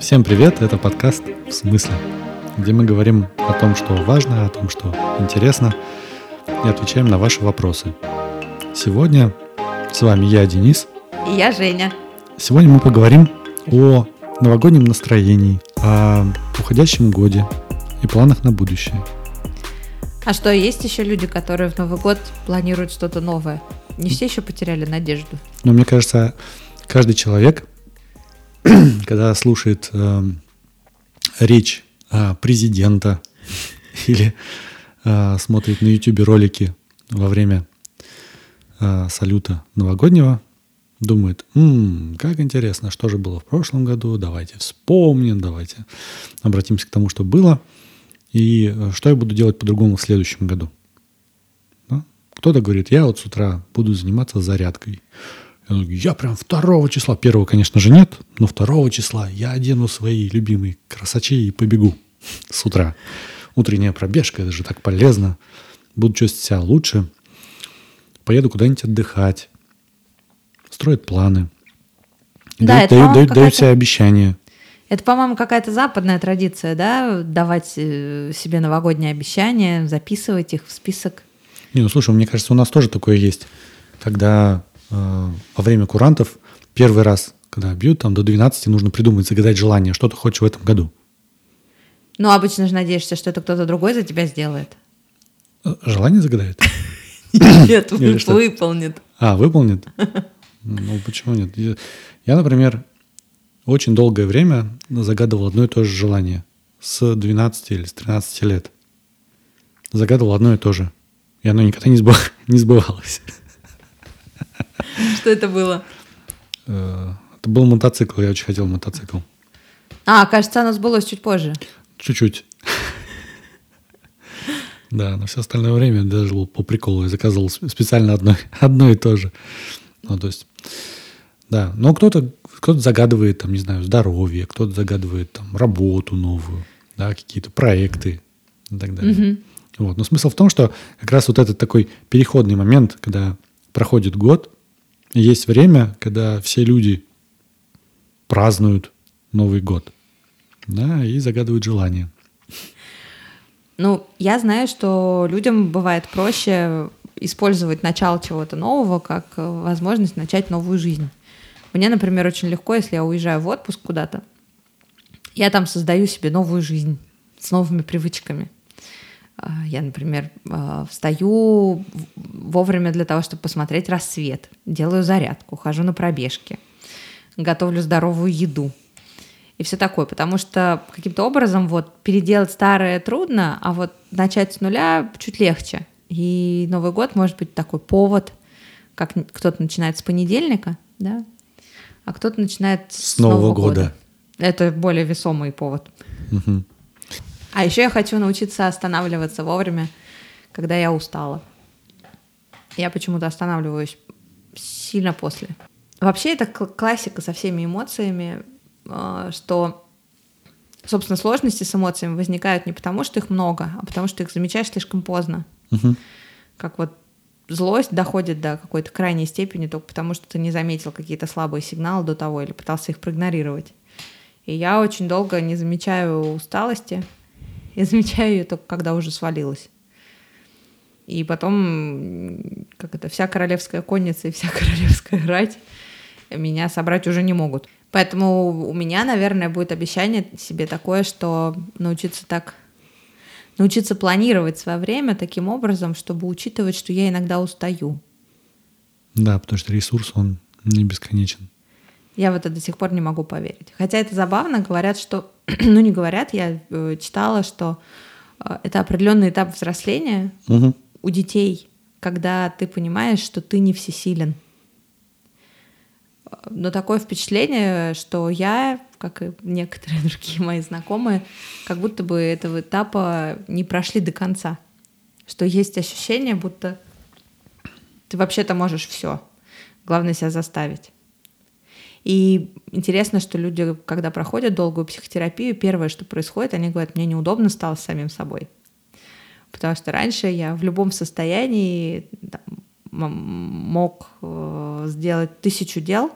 Всем привет, это подкаст «В смысле?», где мы говорим о том, что важно, о том, что интересно, и отвечаем на ваши вопросы. Сегодня с вами я, Денис. И я, Женя. Сегодня мы поговорим о новогоднем настроении, о уходящем годе и планах на будущее. А что, есть еще люди, которые в Новый год планируют что-то новое? Не все еще потеряли надежду. Ну, мне кажется, каждый человек, когда слушает э, речь э, президента или э, смотрит на YouTube ролики во время э, салюта новогоднего, думает, м-м, как интересно, что же было в прошлом году, давайте вспомним, давайте обратимся к тому, что было – и э, что я буду делать по-другому в следующем году? Да? Кто-то говорит, я вот с утра буду заниматься зарядкой. Я, говорю, я прям второго числа, первого, конечно же, нет, но второго числа я одену свои любимые красачи и побегу с утра. Утренняя пробежка, это же так полезно. Буду чувствовать себя лучше. Поеду куда-нибудь отдыхать. Строят планы. Да, дают, дают, дают, дают себе обещания. Это, по-моему, какая-то западная традиция, да, давать э, себе новогодние обещания, записывать их в список. Не, ну слушай, мне кажется, у нас тоже такое есть, когда э, во время курантов первый раз, когда бьют, там до 12 нужно придумать, загадать желание, что ты хочешь в этом году. Ну, обычно же надеешься, что это кто-то другой за тебя сделает. Э, желание загадает? Нет, выполнит. А, выполнит? Ну, почему нет? Я, например, очень долгое время загадывал одно и то же желание. С 12 или с 13 лет. Загадывал одно и то же. И оно никогда не, сбыв... не сбывалось. Что это было? Э, это был мотоцикл. Я очень хотел мотоцикл. А, кажется, оно сбылось чуть позже. Чуть-чуть. Да, на все остальное время даже по приколу я заказывал специально одно, одно и то же. Ну, то есть, да. Но кто-то кто-то загадывает, там, не знаю, здоровье, кто-то загадывает там работу новую, да, какие-то проекты и так далее. Mm-hmm. Вот. Но смысл в том, что как раз вот этот такой переходный момент, когда проходит год, есть время, когда все люди празднуют Новый год, да, и загадывают желания. Ну, я знаю, что людям бывает проще использовать начало чего-то нового как возможность начать новую жизнь. Мне, например, очень легко, если я уезжаю в отпуск куда-то, я там создаю себе новую жизнь с новыми привычками. А, я, например, а, встаю вовремя для того, чтобы посмотреть рассвет, делаю зарядку, хожу на пробежки, готовлю здоровую еду и все такое, потому что каким-то образом вот переделать старое трудно, а вот начать с нуля чуть легче. И Новый год может быть такой повод, как кто-то начинает с понедельника, да, а кто-то начинает с, с Нового, Нового года. года. Это более весомый повод. Угу. А еще я хочу научиться останавливаться вовремя, когда я устала. Я почему-то останавливаюсь сильно после. Вообще это классика со всеми эмоциями, а, что, собственно, сложности с эмоциями возникают не потому, что их много, а потому, что их замечаешь слишком поздно. Угу. Как вот злость доходит до какой-то крайней степени только потому, что ты не заметил какие-то слабые сигналы до того или пытался их проигнорировать. И я очень долго не замечаю усталости. Я замечаю ее только когда уже свалилась. И потом, как это, вся королевская конница и вся королевская рать меня собрать уже не могут. Поэтому у меня, наверное, будет обещание себе такое, что научиться так научиться планировать свое время таким образом, чтобы учитывать, что я иногда устаю. Да, потому что ресурс, он не бесконечен. Я в это до сих пор не могу поверить. Хотя это забавно, говорят, что... ну, не говорят, я э, читала, что э, это определенный этап взросления угу. у детей, когда ты понимаешь, что ты не всесилен но такое впечатление, что я, как и некоторые другие мои знакомые, как будто бы этого этапа не прошли до конца. Что есть ощущение, будто ты вообще-то можешь все. Главное себя заставить. И интересно, что люди, когда проходят долгую психотерапию, первое, что происходит, они говорят, мне неудобно стало с самим собой. Потому что раньше я в любом состоянии там, мог э, сделать тысячу дел,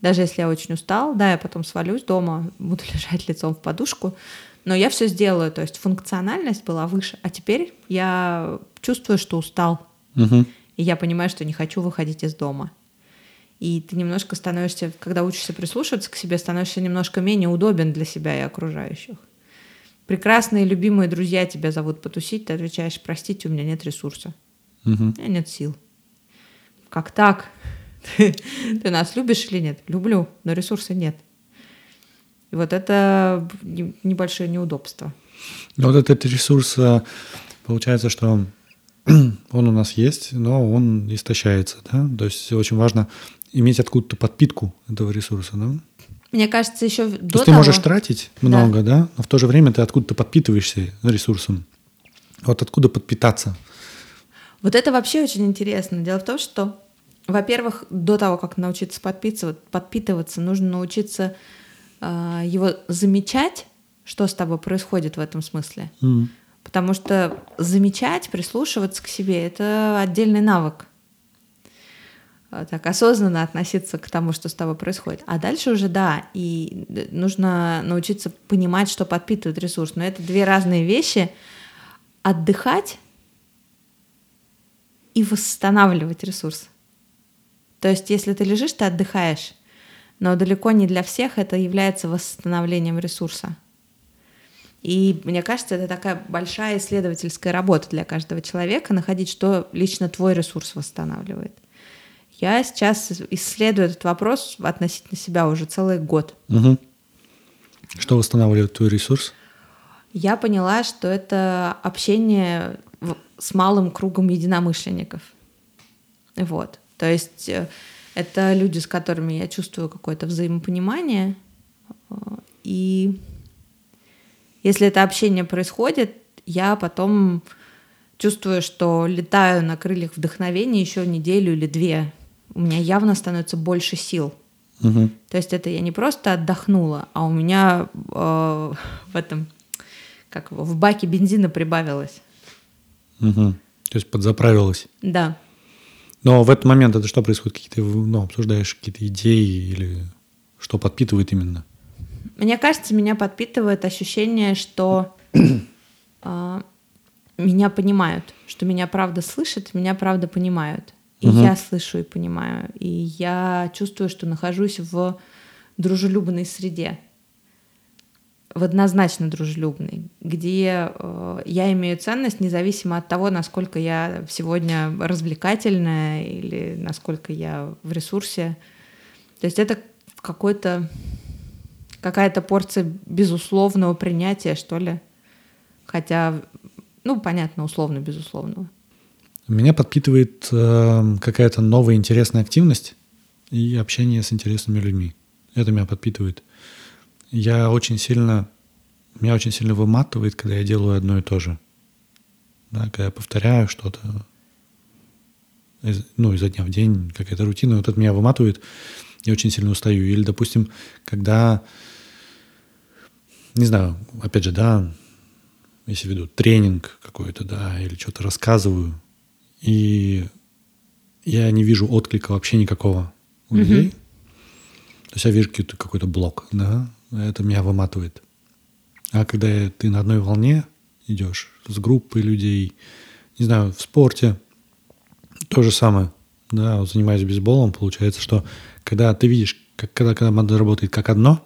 даже если я очень устал, да, я потом свалюсь дома, буду лежать лицом в подушку, но я все сделаю, то есть функциональность была выше, а теперь я чувствую, что устал, Угу. и я понимаю, что не хочу выходить из дома. И ты немножко становишься, когда учишься прислушиваться к себе, становишься немножко менее удобен для себя и окружающих. Прекрасные, любимые друзья тебя зовут потусить, ты отвечаешь, простите, у меня нет ресурса, Угу. у меня нет сил. Как так? Ты, ты нас любишь или нет? Люблю, но ресурса нет. И вот это не- небольшое неудобство. Ну, вот этот ресурс, а, получается, что он у нас есть, но он истощается, да? То есть очень важно иметь откуда-то подпитку этого ресурса, да? Мне кажется, еще То до есть ты того... можешь тратить много, да, но в то же время ты откуда-то подпитываешься ресурсом. Вот откуда подпитаться? Вот это вообще очень интересно. Дело в том, что, во-первых, до того, как научиться подпитываться, подпитываться нужно научиться а, его замечать, что с тобой происходит в этом смысле. М. Потому что замечать, прислушиваться к себе — это отдельный навык. А, Так осознанно относиться к тому, что с тобой происходит. А дальше уже да, и нужно научиться понимать, что подпитывает ресурс. Но это две разные вещи. Отдыхать и восстанавливать ресурс. То есть, если ты лежишь, ты отдыхаешь, но далеко не для всех это является восстановлением ресурса. И мне кажется, это такая большая исследовательская работа для каждого человека, находить, что лично твой ресурс восстанавливает. Я сейчас исследую этот вопрос относительно себя уже целый год. Мгм. Что восстанавливает твой ресурс? Я поняла, что это общение с малым кругом единомышленников. Вот. То есть э, это люди, с которыми я чувствую какое-то взаимопонимание. Э, И если это общение происходит, я потом чувствую, что летаю на крыльях вдохновения еще неделю или две. У меня явно становится больше сил. Мгм. То есть это я не просто отдохнула, а у меня э, в этом, как его, в баке бензина прибавилось. Мгм. То есть подзаправилась. Да. Но в этот момент это что происходит? Какие-то, ну, обсуждаешь какие-то идеи или что подпитывает именно? Мне кажется, меня подпитывает ощущение, что а, меня понимают, что меня правда слышат, меня правда понимают. И Мгм. я слышу и понимаю. И я чувствую, что нахожусь в дружелюбной среде. В однозначно дружелюбной, где э, я имею ценность независимо от того, насколько я сегодня развлекательная или насколько я в ресурсе. То есть это какой-то какая-то порция безусловного принятия, что ли. Хотя, ну, понятно, условно безусловного. Меня подпитывает э, какая-то новая интересная активность и общение с интересными людьми. Это меня подпитывает. Я очень сильно, меня очень сильно выматывает, когда я делаю одно и то же. Да, когда я повторяю что-то, из- ну, изо дня в день, какая-то рутина, вот это меня выматывает, я очень сильно устаю. Или, допустим, когда, не знаю, опять же, да, если веду тренинг какой-то, да, или что-то рассказываю, и я не вижу отклика вообще никакого у людей. То есть я вижу какой-то, какой-то блок, да, это меня выматывает. А когда ты на одной волне идешь с группой людей, не знаю, в спорте, то же самое. Да, вот занимаясь бейсболом, получается, что когда ты видишь, как, когда команда работает как одно,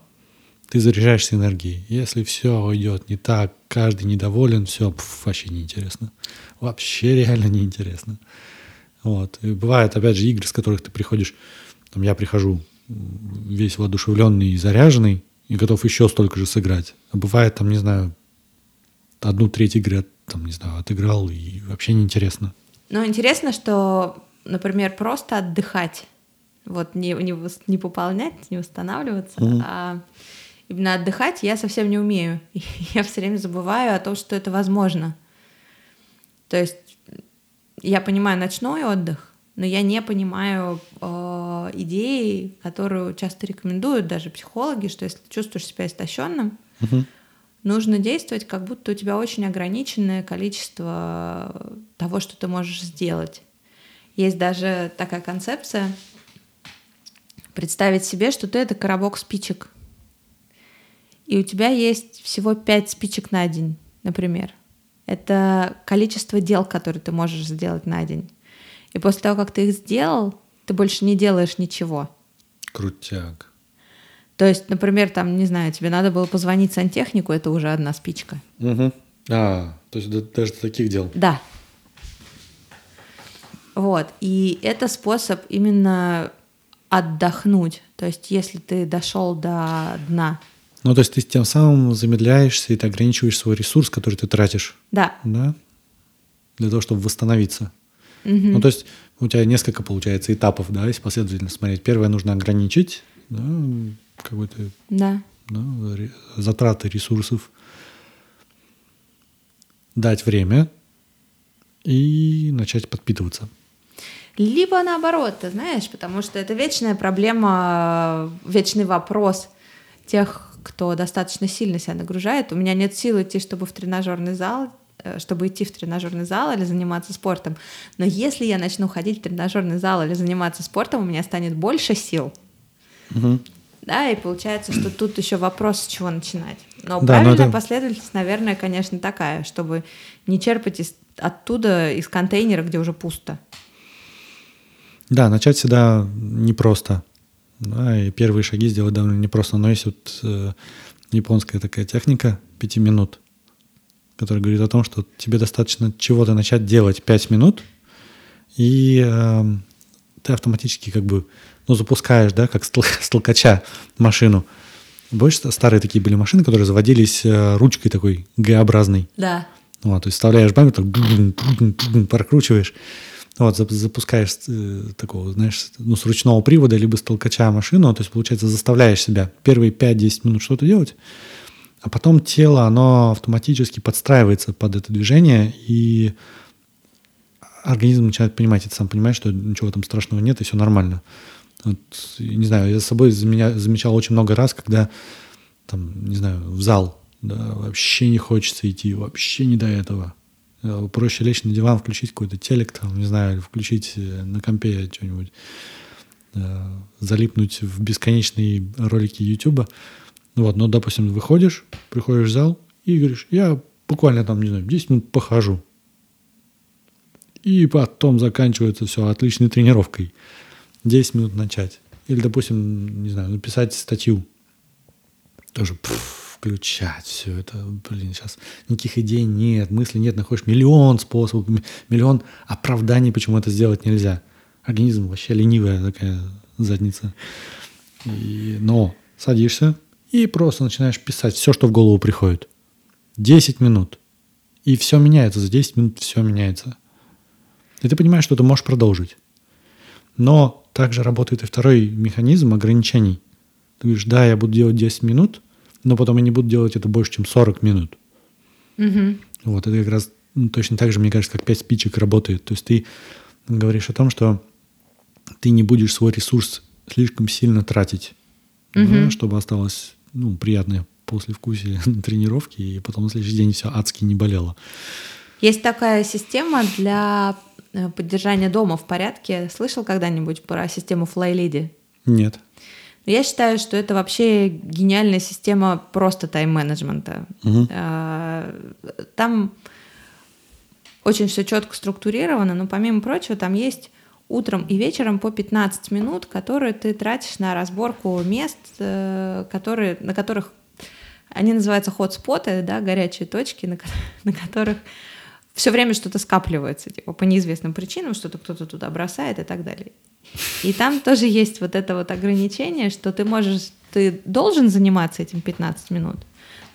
ты заряжаешься энергией. Если все идет не так, каждый недоволен, все вообще неинтересно. Вообще реально неинтересно. Вот. И бывают, опять же, игры, с которых ты приходишь, там я прихожу весь воодушевленный и заряженный, и готов еще столько же сыграть. А бывает, там, не знаю, одну треть игры, там, не знаю, отыграл, и вообще неинтересно. Но интересно, что, например, просто отдыхать, вот не, не, не пополнять, не восстанавливаться, Мгм. а именно отдыхать я совсем не умею. И я все время забываю о том, что это возможно. То есть я понимаю ночной отдых, но я не понимаю э, идеи, которые часто рекомендуют даже психологи, что если ты чувствуешь себя истощенным, Мгм. нужно действовать, как будто у тебя очень ограниченное количество того, что ты можешь сделать. Есть даже такая концепция представить себе, что ты это коробок спичек. И у тебя есть всего пять спичек на день, например. Это количество дел, которые ты можешь сделать на день. И после того, как ты их сделал, ты больше не делаешь ничего. Крутяк. То есть, например, там, не знаю, тебе надо было позвонить сантехнику, это уже одна спичка. Угу. А, то есть даже до таких дел. Да. Вот. И это способ именно отдохнуть. То есть, если ты дошел до дна. Ну, то есть ты тем самым замедляешься и ты ограничиваешь свой ресурс, который ты тратишь. Да. Да. Для того, чтобы восстановиться. Угу. Ну, то есть у тебя несколько, получается, этапов, да, если последовательно смотреть. Первое нужно ограничить, да, какой-то да. Да, затраты ресурсов, дать время и начать подпитываться. Либо наоборот, ты знаешь, потому что это вечная проблема, вечный вопрос тех, кто достаточно сильно себя нагружает. У меня нет сил идти, чтобы в тренажерный зал, чтобы идти в тренажерный зал или заниматься спортом. Но если я начну ходить в тренажерный зал или заниматься спортом, у меня станет больше сил. Угу. Да, и получается, что тут еще вопрос, с чего начинать. Но Да, но правильная это- последовательность, наверное, конечно, такая, чтобы не черпать из, оттуда, из контейнера, где уже пусто. Да, начать всегда непросто. Да, и первые шаги сделать довольно непросто. Но есть вот э, японская такая техника пяти минут, которая говорит о том, что тебе достаточно чего-то начать делать пять минут, и э, ты автоматически как бы ну, запускаешь, да, как с тол- с толкача машину. Больше старые такие были машины, которые заводились э, ручкой такой Г-образной. Да. Вот, то есть вставляешь банк, так прокручиваешь. Вот, зап- запускаешь э, такого, знаешь, ну, с ручного привода, либо с толкача машину, то есть, получается, заставляешь себя первые 5-10 минут что-то делать, а потом тело, оно автоматически подстраивается под это движение, и организм начинает понимать, и сам понимаешь, что ничего там страшного нет, и все нормально. Вот, не знаю, я за собой заменя- замечал очень много раз, когда там, не знаю, в зал, да, вообще не хочется идти, вообще не до этого. Э, Проще лечь на диван, включить какой-то телек, там, не знаю, или включить э, на компе что-нибудь, э, залипнуть в бесконечные ролики Ютуба. Ну Вот, но, допустим, выходишь, приходишь в зал и говоришь, я буквально там, не знаю, 10 минут похожу. И потом заканчивается все отличной тренировкой. 10 минут начать. Или, допустим, не знаю, написать статью. Тоже пф, включать все это. Блин, сейчас никаких идей нет, мыслей нет. Находишь миллион способов, миллион оправданий, почему это сделать нельзя. Организм вообще ленивая такая задница. И- но садишься и просто начинаешь писать все, что в голову приходит. 10 минут. И все меняется. За 10 минут все меняется. И ты понимаешь, что ты можешь продолжить. Но также работает и второй механизм ограничений. Ты говоришь, да, я буду делать 10 минут, но потом я не буду делать это больше, чем 40 минут. Мгм. Вот, это как раз ну, точно так же, мне кажется, как 5 спичек работает. То есть ты говоришь о том, что ты не будешь свой ресурс слишком сильно тратить, да, Мгм. чтобы осталось ну, приятное послевкусие тренировки, и потом на следующий день все адски не болело. Есть такая система для э, поддержания дома в порядке. Слышал когда-нибудь про систему Flylady? Нет. Но Я считаю, что это вообще гениальная система просто тайм-менеджмента. А, Там очень все четко структурировано, но помимо прочего там есть утром и вечером по 15 минут, которые ты тратишь на разборку мест, э, которые, на которых они называются хотспоты, да, горячие точки, на, на которых все время что-то скапливается, типа по неизвестным причинам, что-то кто-то туда бросает и так далее. И там тоже есть вот это вот ограничение, что ты можешь, ты должен заниматься этим 15 минут,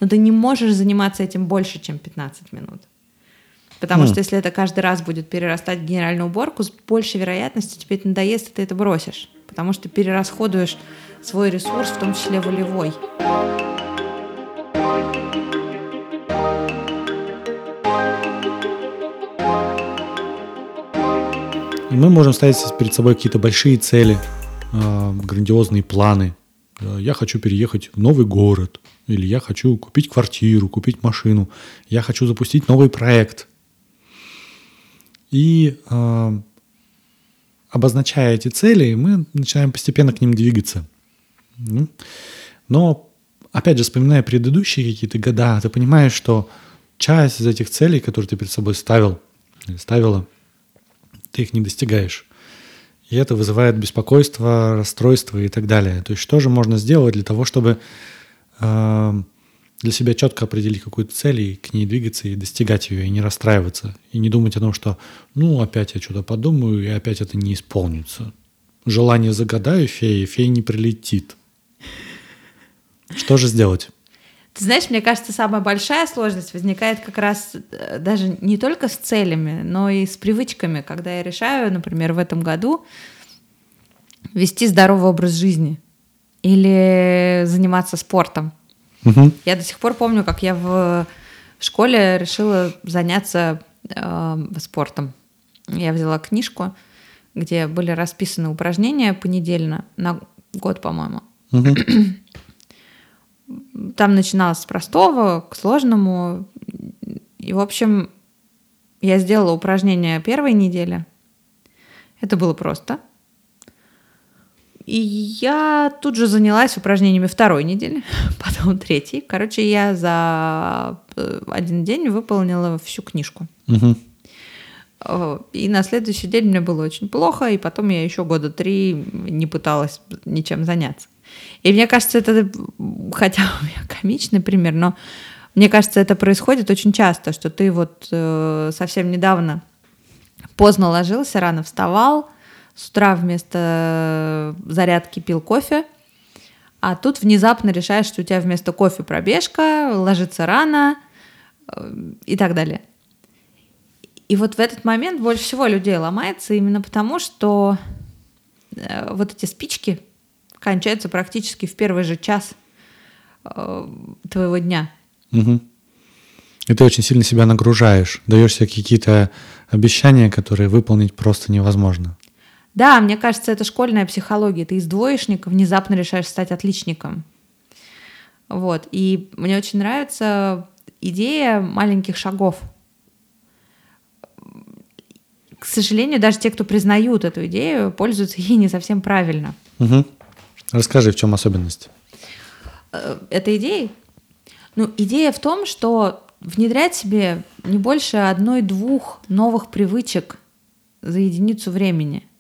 но ты не можешь заниматься этим больше, чем 15 минут. Потому Хм. что если это каждый раз будет перерастать в генеральную уборку, с большей вероятностью тебе это надоест, и ты это бросишь. Потому что перерасходуешь свой ресурс, в том числе волевой. И мы можем ставить перед собой какие-то большие цели, э, грандиозные планы. Я хочу переехать в новый город, или я хочу купить квартиру, купить машину, я хочу запустить новый проект. И э, обозначая эти цели, мы начинаем постепенно к ним двигаться. Ну, но, опять же, вспоминая предыдущие какие-то года, ты понимаешь, что часть из этих целей, которые ты перед собой ставил ставила, ты их не достигаешь. И это вызывает беспокойство, расстройство и так далее. То есть что же можно сделать для того, чтобы э, для себя четко определить какую-то цель и к ней двигаться и достигать ее, и не расстраиваться, и не думать о том, что ну опять я что-то подумаю, и опять это не исполнится. Желание загадаю феи, фея не прилетит. Что же сделать? Ты знаешь, мне кажется, самая большая сложность возникает как раз э, даже не только с целями, но и с привычками, когда я решаю, например, в этом году вести здоровый образ жизни или заниматься спортом. Угу. Я до сих пор помню, как я в школе решила заняться э, спортом. Я взяла книжку, где были расписаны упражнения понедельно на год, по-моему. Угу. Там начиналось с простого к сложному. И, в общем, я сделала упражнение первой недели. Это было просто. И я тут же занялась упражнениями второй недели, потом третьей. Короче, я за э, один день выполнила всю книжку. Угу. И на следующий день мне было очень плохо, и потом я еще года три не пыталась ничем заняться. И мне кажется, это, хотя у меня комичный пример, но мне кажется, это происходит очень часто, что ты вот э, совсем недавно поздно ложился, рано вставал, с утра вместо зарядки пил кофе, а тут внезапно решаешь, что у тебя вместо кофе пробежка, ложиться рано э, и так далее. И вот в этот момент больше всего людей ломается именно потому, что э, вот эти спички кончаются практически в первый же час э, твоего дня. Угу. И ты очень сильно себя нагружаешь, даешь себе какие-то обещания, которые выполнить просто невозможно. Да, мне кажется, это школьная психология. Ты из двоечника внезапно решаешь стать отличником. Вот. И мне очень нравится идея маленьких шагов. К сожалению, даже те, кто признают эту идею, пользуются ей не совсем правильно. Угу. Расскажи, в чем особенность? Э, этой идеи? Ну, идея в том, что внедрять себе не больше одной-двух новых привычек за единицу времени –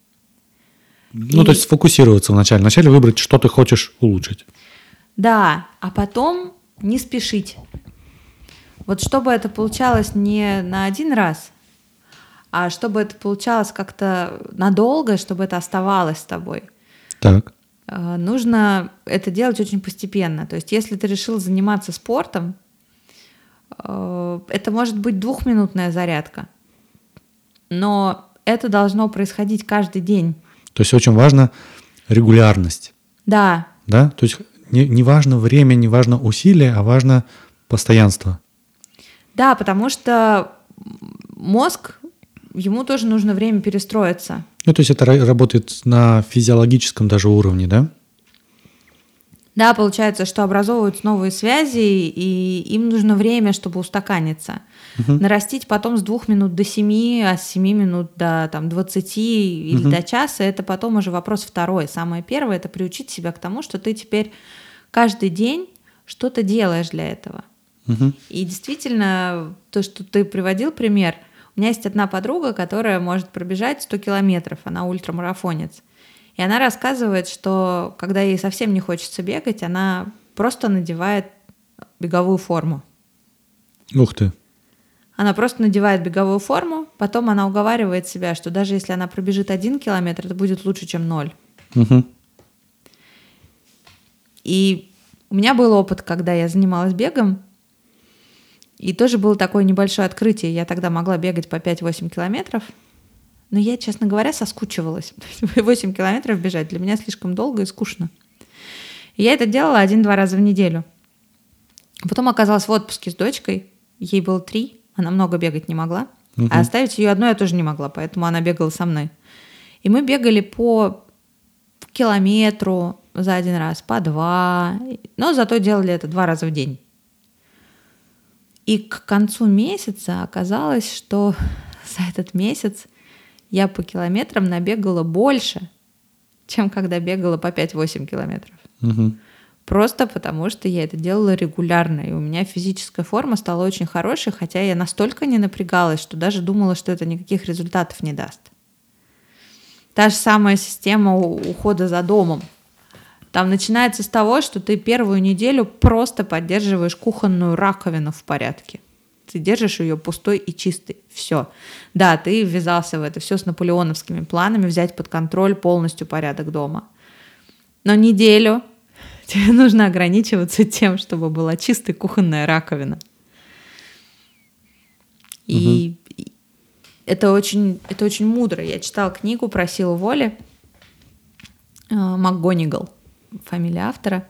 ну, и... то есть сфокусироваться вначале. Вначале выбрать, что ты хочешь улучшить. Да, а потом не спешить. Вот чтобы это получалось не на один раз, а чтобы это получалось как-то надолго, чтобы это оставалось с тобой. Так. Э, нужно это делать очень постепенно. То есть, если ты решил заниматься спортом, э, это может быть двухминутная зарядка, но это должно происходить каждый день. То есть очень важна регулярность. Да. Да? То есть не, не важно время, не важно усилие, а важно постоянство. Да, потому что мозг, ему тоже нужно время перестроиться. Ну, то есть это работает на физиологическом даже уровне, да? Да, получается, что образовываются новые связи, и им нужно время, чтобы устаканиться. Угу. Нарастить потом с двух минут до семи, а с семи минут до там, 20 или угу. до часа, это потом уже вопрос второй. Самое первое – это приучить себя к тому, что ты теперь каждый день что-то делаешь для этого. Угу. И действительно, то, что ты приводил пример, у меня есть одна подруга, которая может пробежать 100 километров, она ультрамарафонец. И она рассказывает, что когда ей совсем не хочется бегать, она просто надевает беговую форму. Ух ты. Она просто надевает беговую форму, потом она уговаривает себя, что даже если она пробежит один километр, это будет лучше, чем ноль. Угу. И у меня был опыт, когда я занималась бегом, и тоже было такое небольшое открытие. Я тогда могла бегать по 5-8 километров, но я, честно говоря, соскучивалась. 8 километров бежать для меня слишком долго и скучно. И я это делала один-два раза в неделю. Потом оказалась в отпуске с дочкой. Ей было три, она много бегать не могла. Угу. А оставить ее одной я тоже не могла, поэтому она бегала со мной. И мы бегали по километру за один раз, по два, но зато делали это два раза в день. И к концу месяца оказалось, что за этот месяц я по километрам набегала больше, чем когда бегала по 5-8 километров. Угу. Просто потому, что я это делала регулярно, и у меня физическая форма стала очень хорошей, хотя я настолько не напрягалась, что даже думала, что это никаких результатов не даст. Та же самая система ухода за домом. Там начинается с того, что ты первую неделю просто поддерживаешь кухонную раковину в порядке. Ты держишь ее пустой и чистой. Все. Да, ты ввязался в это все с наполеоновскими планами взять под контроль полностью порядок дома. Но неделю тебе нужно ограничиваться тем, чтобы была чистая кухонная раковина. И угу. это очень, это очень мудро. Я читала книгу про силу воли э, МакГонигал, фамилия автора.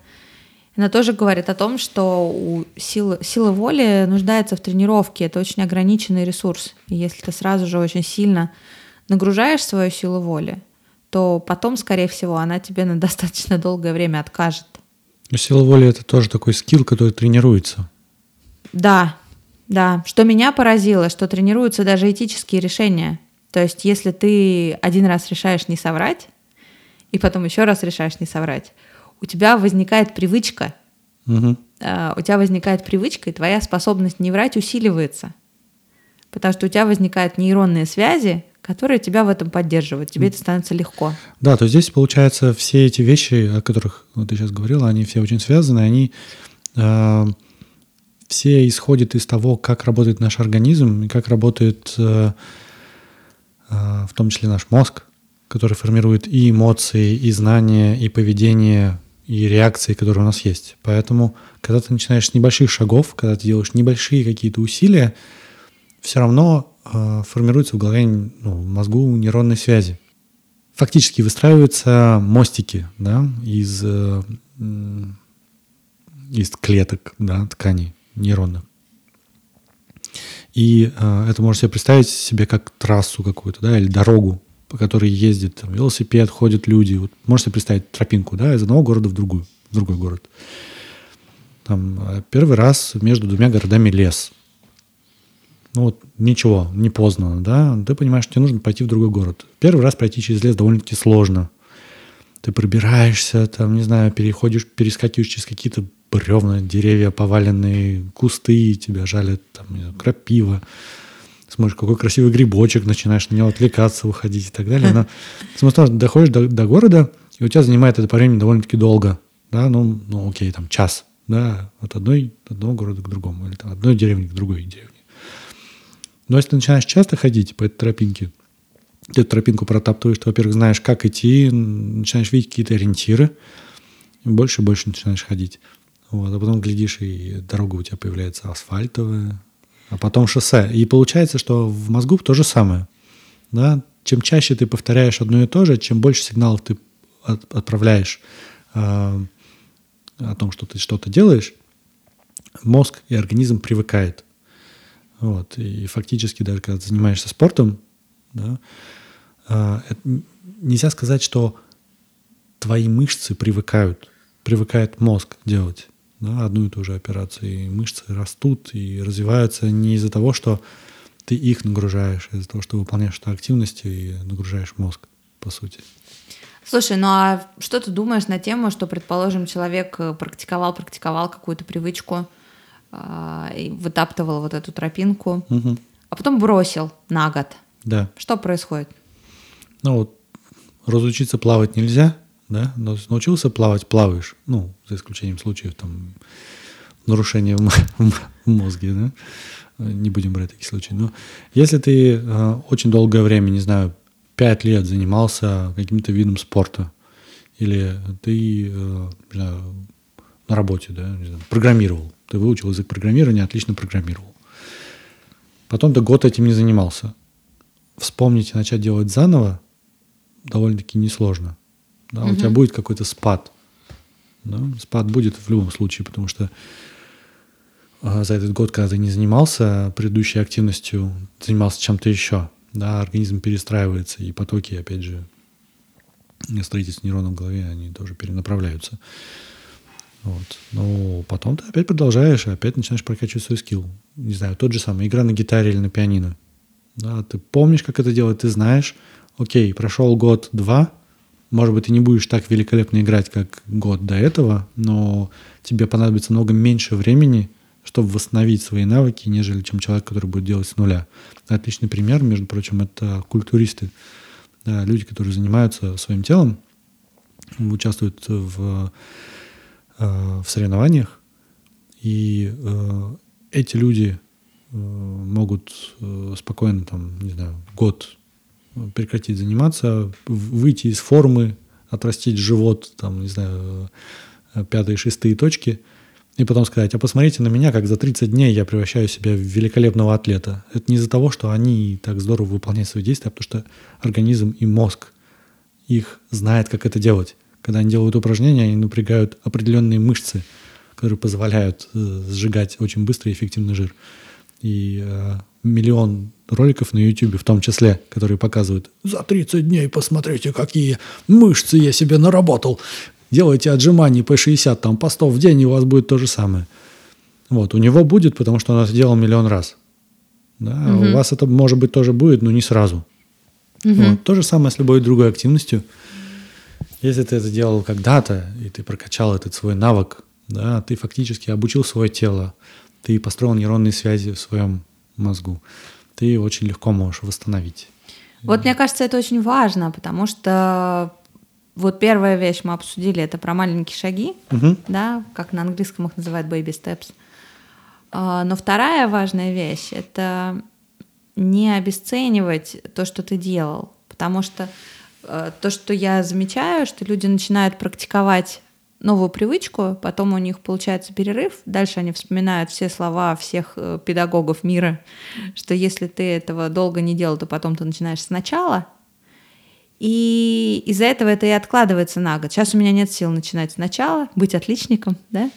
Она тоже говорит о том, что у силы, сила воли нуждается в тренировке. Это очень ограниченный ресурс. И если ты сразу же очень сильно нагружаешь свою силу воли, то потом, скорее всего, она тебе на достаточно долгое время откажет. Но сила воли это тоже такой скилл, который тренируется. Да, да. Что меня поразило, что тренируются даже этические решения. То есть, если ты один раз решаешь не соврать, и потом еще раз решаешь не соврать, у тебя возникает привычка. Угу. у тебя возникает привычка, и твоя способность не врать усиливается. Потому что у тебя возникают нейронные связи, которые тебя в этом поддерживают. Тебе это становится легко. Да, то здесь, получается, все эти вещи, о которых вот ты сейчас говорила, они все очень связаны, они э, все исходят из того, как работает наш организм и как работает э, э, в том числе наш мозг, который формирует и эмоции, и знания, и поведение, и реакции, которые у нас есть. Поэтому, когда ты начинаешь с небольших шагов, когда ты делаешь небольшие какие-то усилия, все равно формируются в голове, ну, в мозгу нейронные связи. Фактически выстраиваются мостики да, из, э, из клеток да, тканей нейронных. И э, это можно себе представить себе как трассу какую-то, да, или дорогу, по которой ездит там, велосипед, ходят люди. Вот можете представить тропинку, да, из одного города в другую, в другой город. Там э, первый раз между двумя городами лес – ну вот ничего, не поздно, да, ты понимаешь, что тебе нужно пойти в другой город. Первый раз пройти через лес довольно-таки сложно. Ты пробираешься, там, не знаю, переходишь, перескакиваешь через какие-то бревна, деревья поваленные, кусты, тебя жалят, там, не знаю, крапива. Смотришь, какой красивый грибочек, начинаешь на него отвлекаться, выходить и так далее. Но смысл доходишь до, до города, и у тебя занимает это по времени довольно-таки долго. Да, ну, ну окей, там час, да, от одной, от одного города к другому, или там, от одной деревни к другой деревне. Но если ты начинаешь часто ходить по этой тропинке, ты эту тропинку протаптываешь, ты, во-первых, знаешь, как идти, начинаешь видеть какие-то ориентиры, и больше и больше начинаешь ходить. Вот, а потом глядишь, и дорога у тебя появляется асфальтовая, а потом шоссе. И получается, что в мозгу то же самое. Да? Чем чаще ты повторяешь одно и то же, чем больше сигналов ты от, отправляешь э, о том, что ты что-то делаешь, мозг и организм привыкает. Вот. И фактически даже когда ты занимаешься спортом, да, а, нельзя сказать, что твои мышцы привыкают, привыкает мозг делать да, одну и ту же операцию. И мышцы растут и развиваются не из-за того, что ты их нагружаешь, а из-за того, что выполняешь эту активность и нагружаешь мозг, по сути. Слушай, ну а что ты думаешь на тему, что, предположим, человек э, практиковал, практиковал какую-то привычку, вытаптывал вот эту тропинку, угу. а потом бросил на год. Да. Что происходит? Ну вот, разучиться плавать нельзя, да, но научился плавать, плаваешь, ну, за исключением случаев там нарушения в, мозге, да, не будем брать такие случаи. Но если ты э, очень долгое время, не знаю, пять лет занимался каким-то видом спорта, или ты, э, не знаю, на работе, да, не знаю, программировал, ты выучил язык программирования, отлично программировал. Потом ты год этим не занимался. Вспомнить и начать делать заново довольно-таки несложно. Да, угу. У тебя будет какой-то спад. Да? Спад будет в любом случае, потому что а, за этот год, когда ты не занимался предыдущей активностью, занимался чем-то еще, да, организм перестраивается, и потоки, опять же, строительство нейронов в голове, они тоже перенаправляются. Вот. Но потом ты опять продолжаешь, и опять начинаешь прокачивать свой скилл. Не знаю, тот же самый, игра на гитаре или на пианино. Да, ты помнишь, как это делать, ты знаешь, окей, прошел год-два, может быть, ты не будешь так великолепно играть, как год до этого, но тебе понадобится много меньше времени, чтобы восстановить свои навыки, нежели чем человек, который будет делать с нуля. Отличный пример, между прочим, это культуристы, да, люди, которые занимаются своим телом, участвуют в, э, в соревнованиях, и э, эти люди э, могут спокойно, там, не знаю, год прекратить заниматься, выйти из формы, отрастить живот, там, не знаю, пятые, шестые точки – и потом сказать, а посмотрите на меня, как за 30 дней я превращаю себя в великолепного атлета. Это не из-за того, что они так здорово выполняют свои действия, а потому что организм и мозг их знает, как это делать. Когда они делают упражнения, они напрягают определенные мышцы, которые позволяют э, сжигать очень быстро и эффективный жир. И э, миллион роликов на YouTube, в том числе, которые показывают «За 30 дней посмотрите, какие мышцы я себе наработал делайте отжиманий по 60 там, постов в день, и у вас будет то же самое. Вот, у него будет, потому что он это делал миллион раз. Да? Угу. У вас это, может быть, тоже будет, но не сразу. Угу. Вот. То же самое с любой другой активностью. Если ты это делал когда-то, и ты прокачал этот свой навык, да, ты фактически обучил свое тело, ты построил нейронные связи в своем мозгу, ты очень легко можешь восстановить. Вот мне кажется, это очень важно, потому что вот первая вещь мы обсудили, это про маленькие шаги, угу. да, как на английском их называют baby steps. А, но вторая важная вещь — это не обесценивать то, что ты делал, потому что то, что я замечаю, что люди начинают практиковать новую привычку, потом у них получается перерыв, дальше они вспоминают все слова всех э, педагогов мира, что если ты этого долго не делал, то потом ты начинаешь сначала — и из-за этого это и откладывается на год. Сейчас у меня нет сил начинать сначала, быть отличником, да?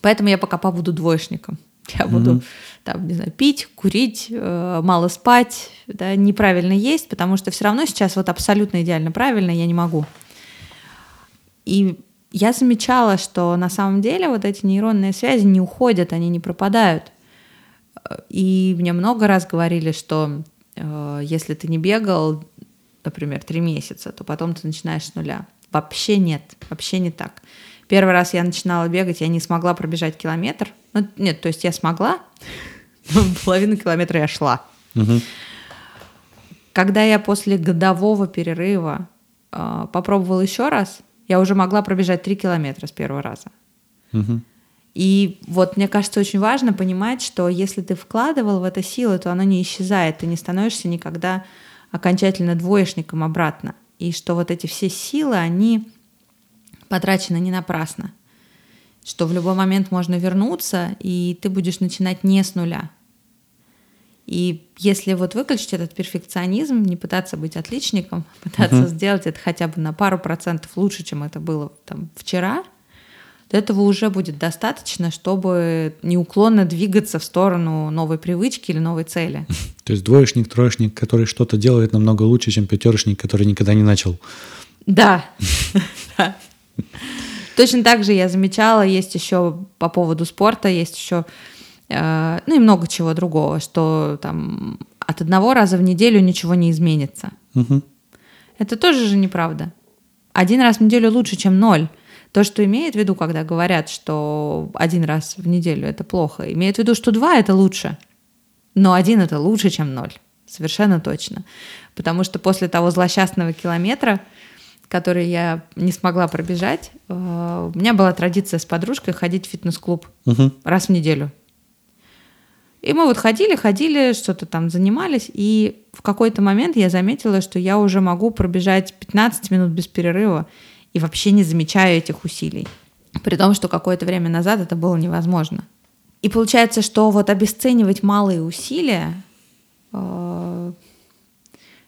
Поэтому я пока побуду двоечником. Я буду mm-hmm. Там, не знаю, пить, курить, э, мало спать, да, неправильно есть, потому что все равно сейчас вот абсолютно идеально правильно я не могу. И я замечала, что на самом деле вот эти нейронные связи не уходят, они не пропадают. И мне много раз говорили, что э, если ты не бегал например, три месяца, то потом ты начинаешь с нуля. Вообще нет, вообще не так. Первый раз я начинала бегать, я не смогла пробежать километр. Ну, нет, то есть я смогла, половину километра я шла. Угу. Когда я после годового перерыва э, попробовала еще раз, я уже могла пробежать три километра с первого раза. Угу. И вот мне кажется, очень важно понимать, что если ты вкладывал в это силы, то оно не исчезает, ты не становишься никогда окончательно двоечником обратно. И что вот эти все силы, они потрачены не напрасно. Что в любой момент можно вернуться, и ты будешь начинать не с нуля. И если вот выключить этот перфекционизм, не пытаться быть отличником, пытаться uh-huh. сделать это хотя бы на пару процентов лучше, чем это было там вчера, то этого уже будет достаточно, чтобы неуклонно двигаться в сторону новой привычки или новой цели. То есть двоечник, троечник, который что-то делает намного лучше, чем пятерочник, который никогда не начал. Да. Точно так же я замечала, есть еще по поводу спорта, есть еще, ну и много чего другого, что там от одного раза в неделю ничего не изменится. Это тоже же неправда. Один раз в неделю лучше, чем ноль. То, что имеет в виду, когда говорят, что один раз в неделю это плохо, имеет в виду, что два это лучше. Но один это лучше, чем ноль. Совершенно точно. Потому что после того злосчастного километра, который я не смогла пробежать, э, у меня была традиция с подружкой ходить в фитнес-клуб угу. раз в неделю. И мы вот ходили, ходили, что-то там занимались, и в какой-то момент я заметила, что я уже могу пробежать 15 минут без перерыва и вообще не замечаю этих усилий. При том, что какое-то время назад это было невозможно. И получается, что вот обесценивать малые усилия э,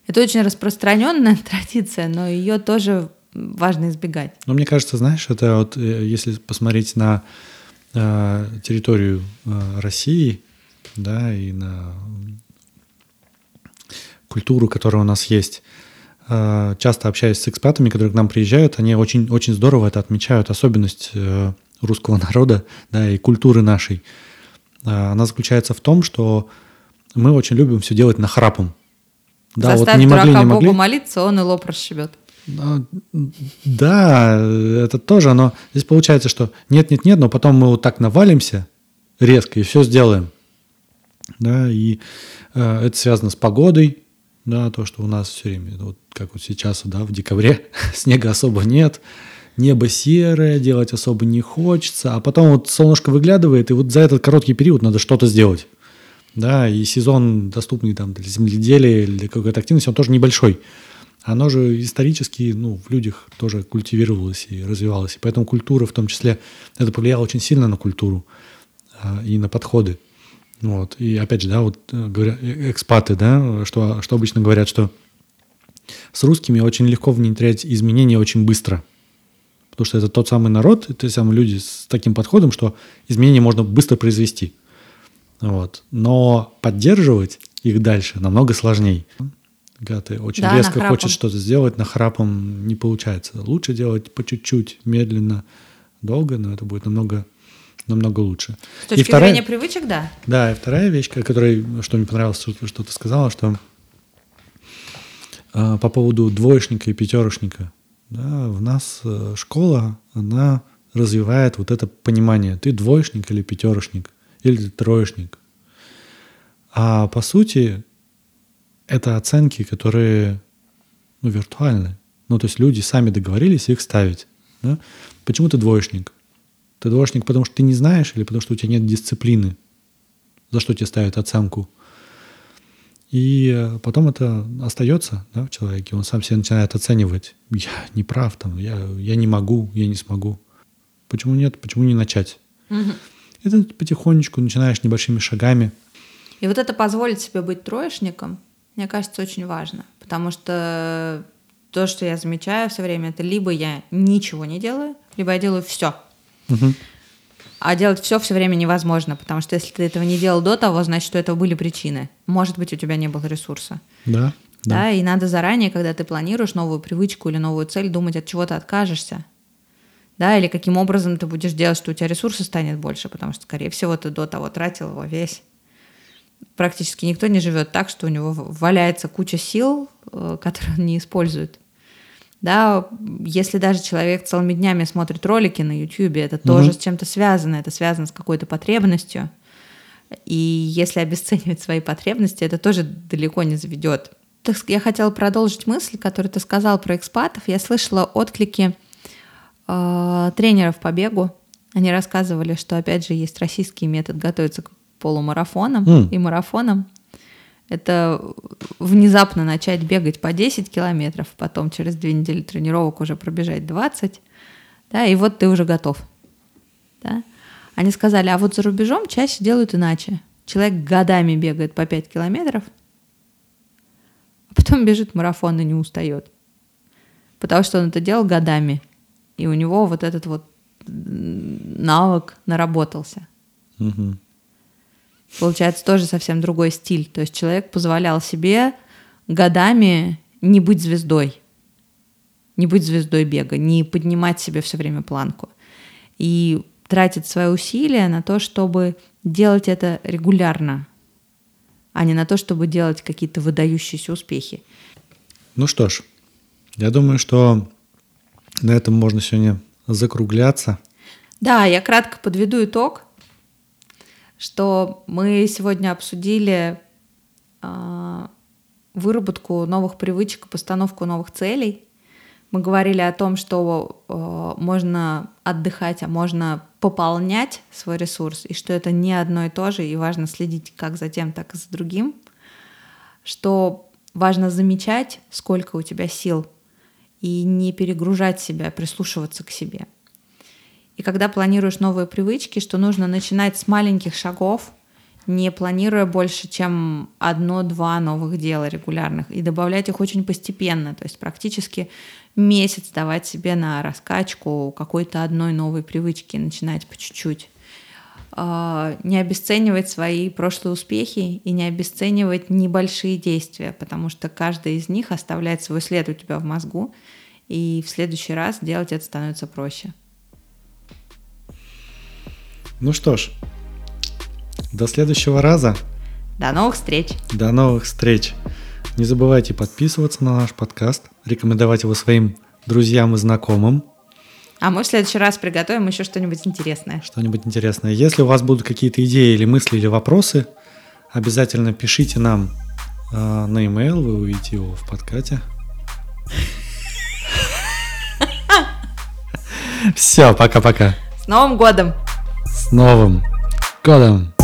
это очень распространенная традиция, но ее тоже важно избегать. Ну, мне кажется, знаешь, это вот э, если посмотреть на э, территорию э, России, да, и на культуру, которая у нас есть, Э, часто общаюсь с экспатами, которые к нам приезжают, они очень, очень здорово это отмечают, особенность э, русского народа да, и культуры нашей. Э, она заключается в том, что мы очень любим все делать на храпом. Да, Заставь вот не могли, не могли. Богу молиться, он и лоб расшибет. А, да, это тоже, но здесь получается, что нет-нет-нет, но потом мы вот так навалимся резко и все сделаем. Да, и э, это связано с погодой, да, то, что у нас все время, вот как вот сейчас, да, в декабре снега особо нет, небо серое, делать особо не хочется, а потом вот солнышко выглядывает, и вот за этот короткий период надо что-то сделать. Да, и сезон, доступный там для земледелия или для какой-то активности, он тоже небольшой. Оно же исторически ну, в людях тоже культивировалось и развивалось. И поэтому культура в том числе, это повлияло очень сильно на культуру а, и на подходы. Вот. И опять же, да, вот э, говоря, э, экспаты, да, что, что обычно говорят, что с русскими очень легко внедрять изменения очень быстро – Потому что это тот самый народ, это самые люди с таким подходом, что изменения можно быстро произвести. Вот. Но поддерживать их дальше намного сложнее. Когда ты очень да, резко хочешь что-то сделать, на храпом не получается. Лучше делать по чуть-чуть, медленно, долго, но это будет намного намного лучше. С точки и вторая, зрения привычек, да. Да, и вторая вещь, которая, что мне понравилось, что, ты сказала, что э, по поводу двоечника и пятерочника. Да, в нас э, школа, она развивает вот это понимание, ты двоечник или пятерочник, или ты троечник. А по сути, это оценки, которые ну, виртуальны. Ну, то есть люди сами договорились их ставить. Да? Почему ты двоечник? Ты двоечник, потому что ты не знаешь или потому что у тебя нет дисциплины? За что тебе ставят оценку? И э, потом это остается да, в человеке, он сам себя начинает оценивать. Я не прав, там, я, я не могу, я не смогу. Почему нет? Почему не начать? Угу. Это потихонечку начинаешь небольшими шагами. И вот это позволит себе быть троечником, мне кажется, очень важно. Потому что то, что я замечаю все время, это либо я ничего не делаю, либо я делаю все. Угу. А делать все все время невозможно, потому что если ты этого не делал до того, значит, что этого были причины. Может быть, у тебя не было ресурса. Да. Да, да и надо заранее, когда ты планируешь новую привычку или новую цель, думать, от чего ты откажешься. Да, или каким образом ты будешь делать, что у тебя ресурса станет больше, потому что, скорее всего, ты до того тратил его весь. Практически никто не живет так, что у него валяется куча сил, э, которые он не использует. Да, если даже человек целыми днями смотрит ролики на YouTube, это угу. тоже с чем-то связано, это связано с какой-то потребностью. И если обесценивать свои потребности, это тоже далеко не заведет. Я хотела продолжить мысль, которую ты сказал про экспатов. Я слышала отклики э, тренеров по бегу. Они рассказывали, что опять же есть российский метод готовиться к полумарафонам mm. и марафонам это внезапно начать бегать по 10 километров, потом через две недели тренировок уже пробежать 20, да, и вот ты уже готов. Да? Они сказали, а вот за рубежом чаще делают иначе. Человек годами бегает по 5 километров, а потом бежит марафон и не устает. Потому что он это делал годами. И у него вот этот вот навык наработался. Угу получается тоже совсем другой стиль. То есть человек позволял себе годами не быть звездой, не быть звездой бега, не поднимать себе все время планку. И тратить свои усилия на то, чтобы делать это регулярно, а не на то, чтобы делать какие-то выдающиеся успехи. Ну что ж, я думаю, что на этом можно сегодня закругляться. Да, я кратко подведу итог что мы сегодня обсудили э, выработку новых привычек, постановку новых целей. Мы говорили о том, что э, можно отдыхать, а можно пополнять свой ресурс, и что это не одно и то же, и важно следить как за тем, так и за другим. Что важно замечать, сколько у тебя сил, и не перегружать себя, прислушиваться к себе. И когда планируешь новые привычки, что нужно начинать с маленьких шагов, не планируя больше, чем одно-два новых дела регулярных, и добавлять их очень постепенно, то есть практически месяц давать себе на раскачку какой-то одной новой привычки, начинать по чуть-чуть. А, не обесценивать свои прошлые успехи и не обесценивать небольшие действия, потому что каждый из них оставляет свой след у тебя в мозгу, и в следующий раз делать это становится проще. Ну что ж, до следующего раза. До новых встреч. До новых встреч. Не забывайте подписываться на наш подкаст, рекомендовать его своим друзьям и знакомым. А мы в следующий раз приготовим еще что-нибудь интересное. Что-нибудь интересное. Если у вас будут какие-то идеи или мысли или вопросы, обязательно пишите нам э, на e-mail, вы увидите его в подкате. Все, пока-пока. С Новым годом! С Новым годом!